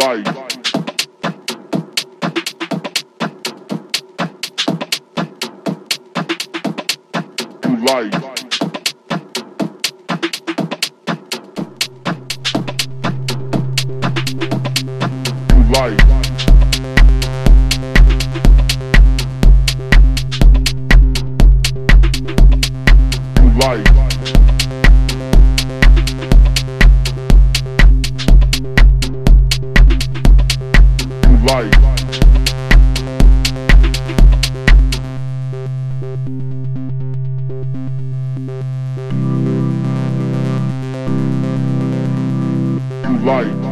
life. To life. life.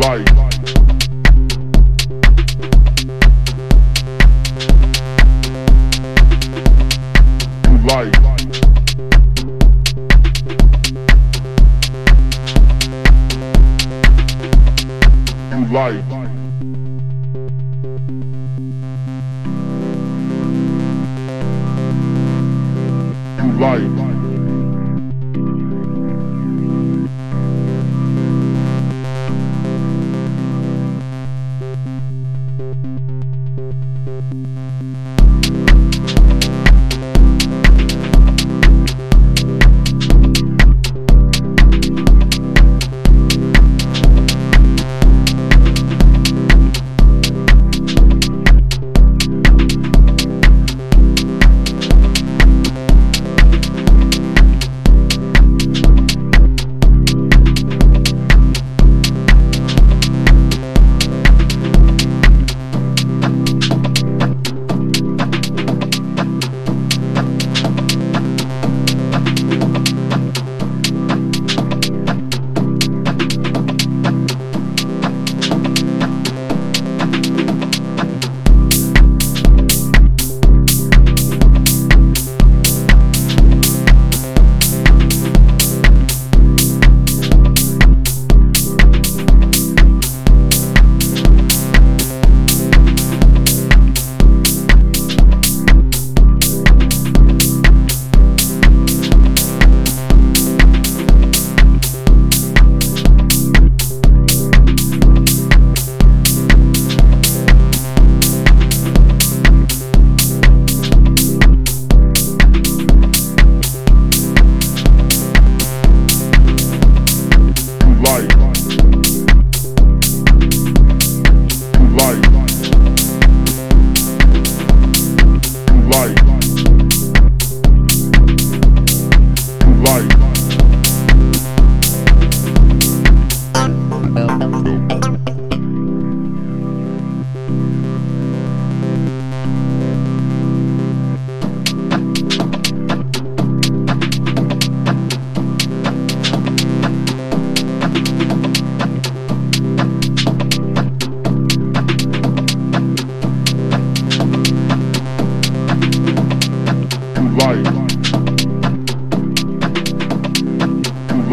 life. you like. You like.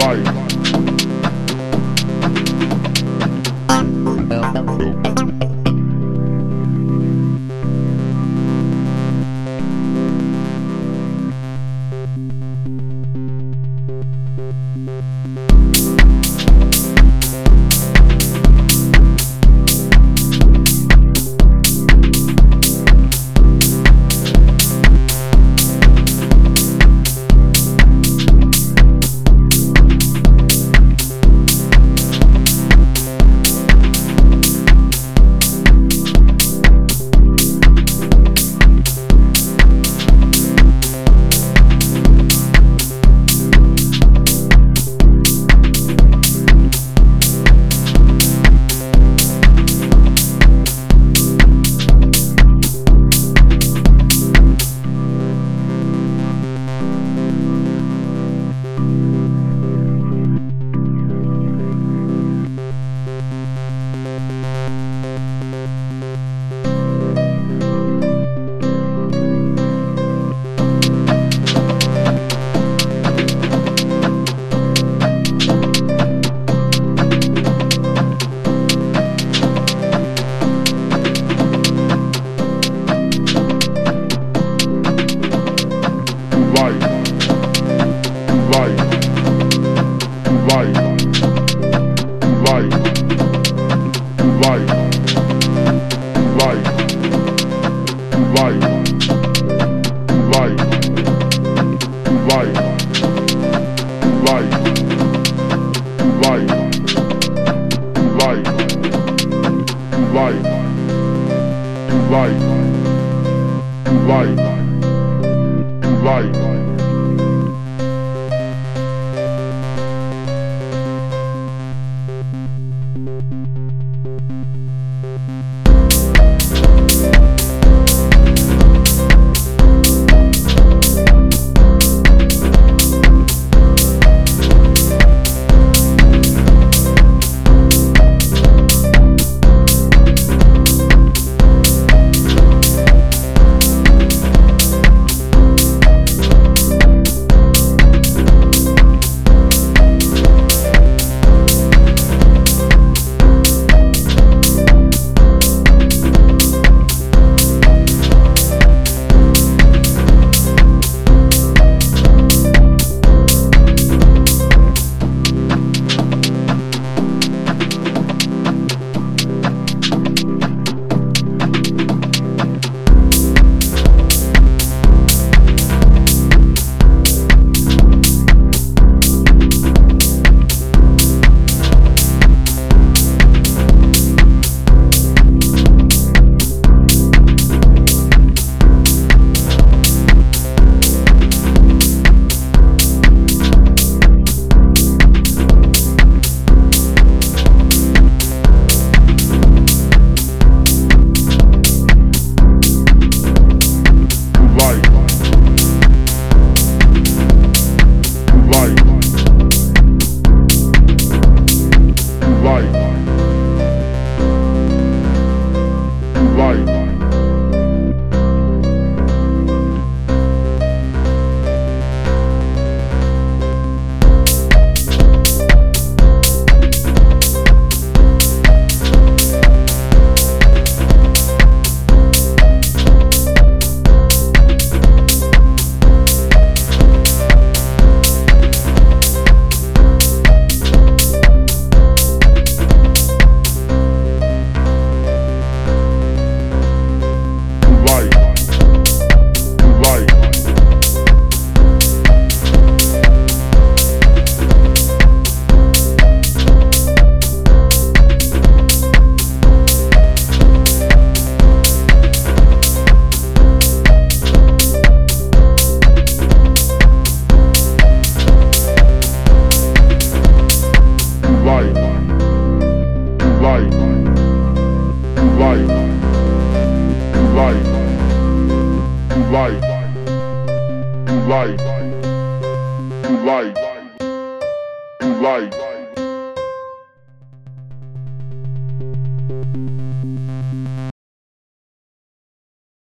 life. life, life, life, life, life, life, life, life, life, life. life. like, you like, you like, you like.